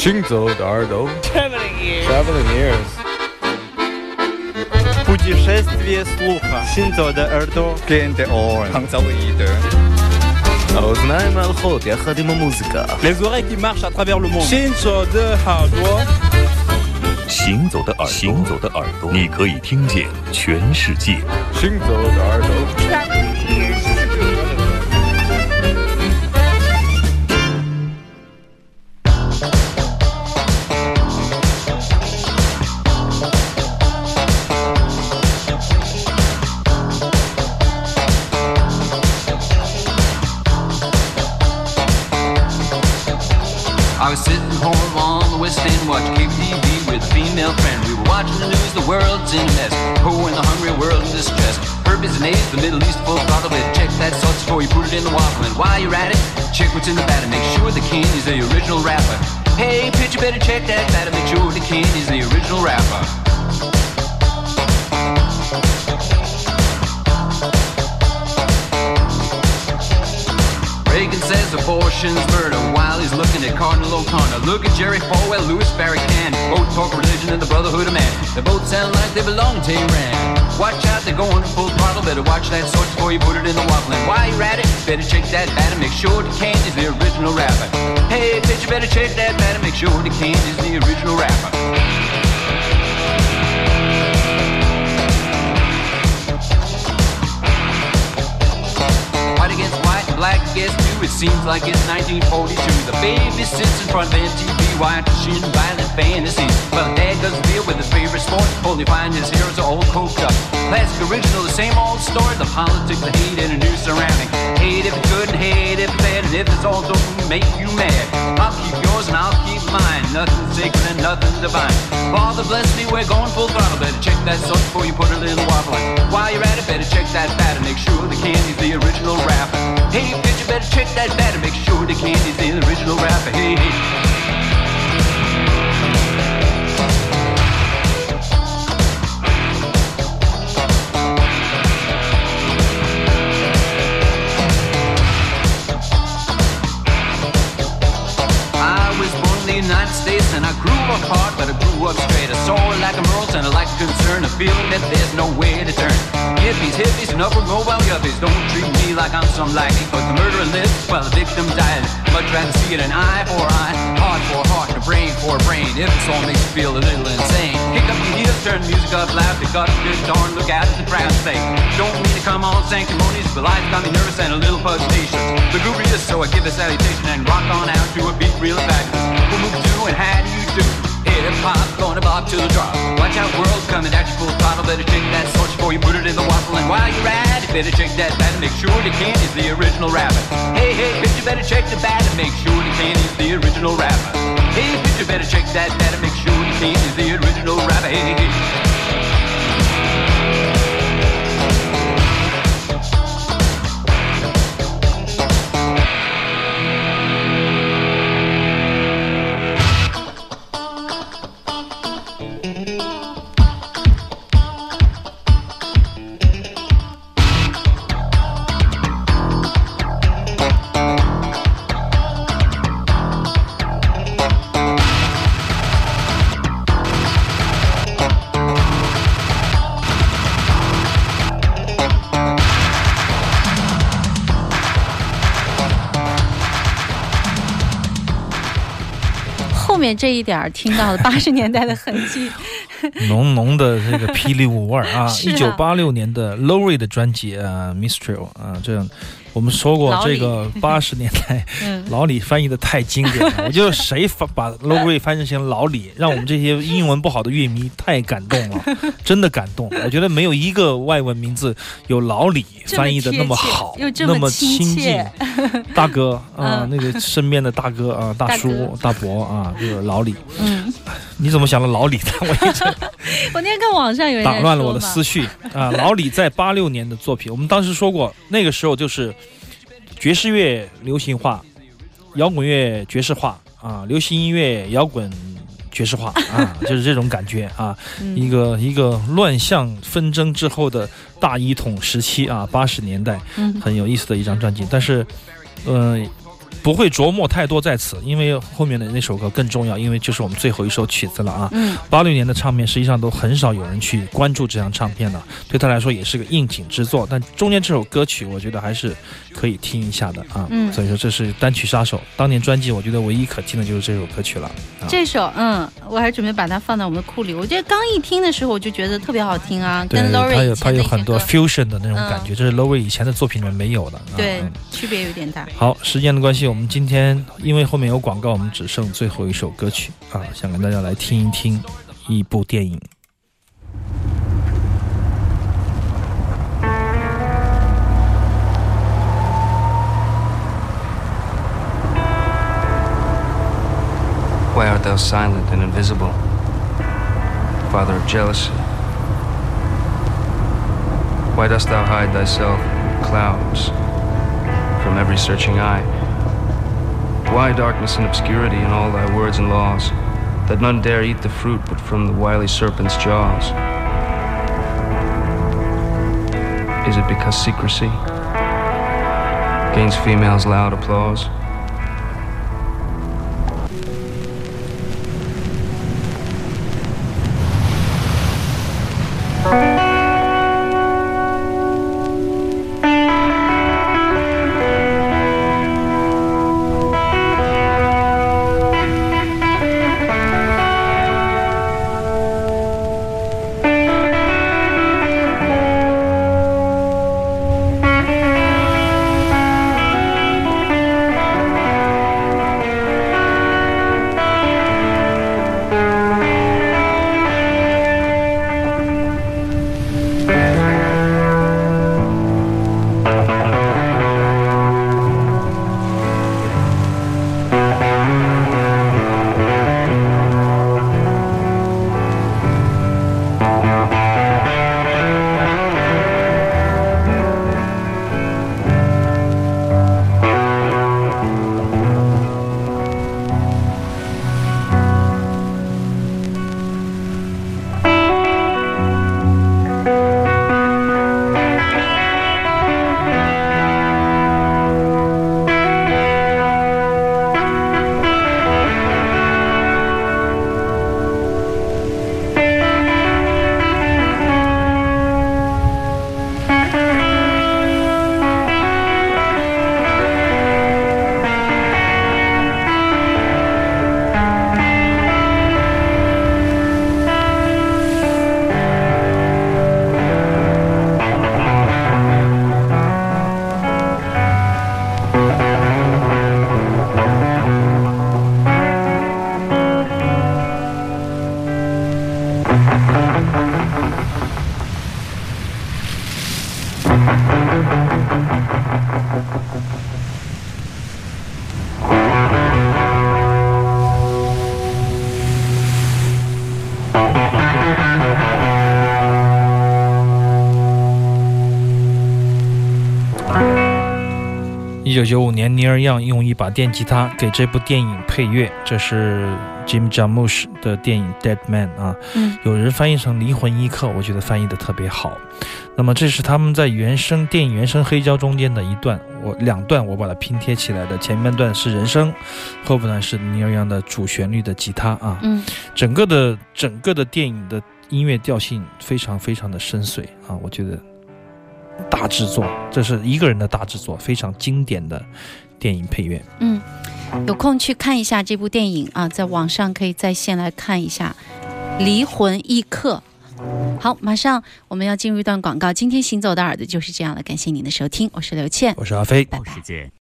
行走的耳朵 Traveling ears. Traveling ears Путешествие слуха. Синзо де Эрдо. Клиенты Оуэн. האוזניים מהלכות יחד עם המוזיקה Les oreilles qui marchent à travers le monde. 行走的耳朵，行走的耳朵，行走的耳朵，你可以听见全世界。 行走的耳朵 World in distress. Herpes an ace, the Middle East full throttle. Better check that sauce before you put it in the waffle. And while you're at it, check what's in the batter. Make sure the candy's the original wrapper. Hey, pitch, you better check that batter. Make sure the candy's the original wrapper. Reagan abortion's murder while he's looking at Cardinal O'Connor. Look at Jerry Falwell, Louis Farrakhan. Both talk religion and the brotherhood of man. They both sound like they belong to Iran. Watch out, they're going full throttle. Better watch that sauce before you put it in the waffle. And while you're at it, better check that batter. Make sure the candy's the original wrapper. Hey, bitch, you better check that batter. Make sure the candy's the original wrapper. Black against blue. It seems like it's 1942. The baby sits in front of MTV watching violent fantasies. Well, dad doesn't deal with his favorite sport. Only find his heroes are all coked up. Classic original, the same old story. The politics, the hate, and a new surrounding. Hate if good and hate if it's bad. And if it's all don't make you mad, I'll keep yours and I'll keep. Nothing sacred and nothing divine. Father bless me, we're going full throttle. Better check that sauce before you put a little waffle. And while you're at it, better check that batter. Make sure the candy's the original wrapper. Hey, bitch, you better check that batter. Make sure the candy's the original wrapper. Hey, hey. Concern, a feeling that there's no way to turn. Hippies, hippies, and upward mobile yuppies don't treat me like I'm some lackey, but the murderer lives while the victim dies. Much rather see it an eye for eye, heart for heart, and a brain for a brain. If it's all makes you feel a little insane, kick up your heels, turn music up loud, pick up good darn, look out the crowd say, don't mean to come on sanctimonious, but life's got me nervous and a little pugnacious. Is so I give a salutation and rock on out to a beat real fabulous. Who move to and how do you do? Hip hop, gonna bob to the drop. Watch out, world coming at you full throttle. Better check that torch before you put it in the waffle. And while you're at it, better check that batter. Make sure the candy's the original wrapper. Hey, hey, bitch, you better check the batter. Make sure the candy's the original wrapper. Hey, bitch, you better check that batter. Make sure the candy's the original wrapper. Hey, hey, hey. 面这一点儿听到了 八十年代的痕迹，浓浓的这个霹雳舞味儿啊！一九八六年的 Lowry 的专辑啊，Mistral 啊，这样我们说过这个八十年代 嗯，老李翻译的太经典了，我觉得谁翻把 Lowry 翻译成老李，让我们这些英文不好的乐迷太感动了，真的感动。我觉得没有一个外文名字有老李翻译的那么好，那么亲亲近。，大哥啊嗯，那个身边的大哥啊，大大叔哥、大伯啊，这个老李，嗯，你怎么想到老李的？我一直我那天看网上有人打乱了我的思绪啊！老李在八六年的作品，我们当时说过，那个时候就是爵士乐流行化，摇滚乐爵士化啊，流行音乐摇滚爵士化啊，就是这种感觉啊，嗯。一个一个乱象纷争之后的大一统时期啊，八十年代嗯。很有意思的一张专辑，但是，嗯、不会琢磨太多在此，因为后面的那首歌更重要，因为就是我们最后一首曲子了啊。嗯，八六年的唱片实际上都很少有人去关注这张唱片的，对他来说也是个应景之作。但中间这首歌曲，我觉得还是可以听一下的啊。嗯所以说这是单曲杀手，当年专辑我觉得唯一可听的就是这首歌曲了。啊这首嗯，我还准备把它放在我们的库里。我觉得刚一听的时候我就觉得特别好听啊，对，跟 Lori 它有很多 fusion 的那种感觉，这是 Lowry 以前的作品里面没有的。啊对嗯区别有点大。好，时间的关系，我们今天因为后面有广告，我们只剩最后一首歌曲啊，想跟大家来听一听一部电影。 Why art thou silent and invisible, father of jealousy? Why dost thou hide thyself in clouds from every searching eye? Why darkness and obscurity in all thy words and laws, that none dare eat the fruit but from the wily serpent's jaws? Is it because secrecy gains females' loud applause?《Thank you. 一九九五年，尼尔·杨用一把电吉他给这部电影配乐，这是 Jim Jarmusch 的电影《Dead Man》啊，嗯。有人翻译成《灵魂一刻》，我觉得翻译的特别好。那么这是他们在原声电影原声黑胶中间的一段，我两段我把它拼贴起来的，前半段是人声，后半段是尼尔·杨的主旋律的吉他啊，嗯。整个的整个的电影的音乐调性非常非常的深邃啊，我觉得大制作，这是一个人的大制作，非常经典的电影配乐。嗯，有空去看一下这部电影啊，在网上可以在线来看一下《离魂一刻》。好，马上我们要进入一段广告。今天行走的耳朵就是这样了，感谢您的收听，我是刘倩，我是阿飞。拜拜。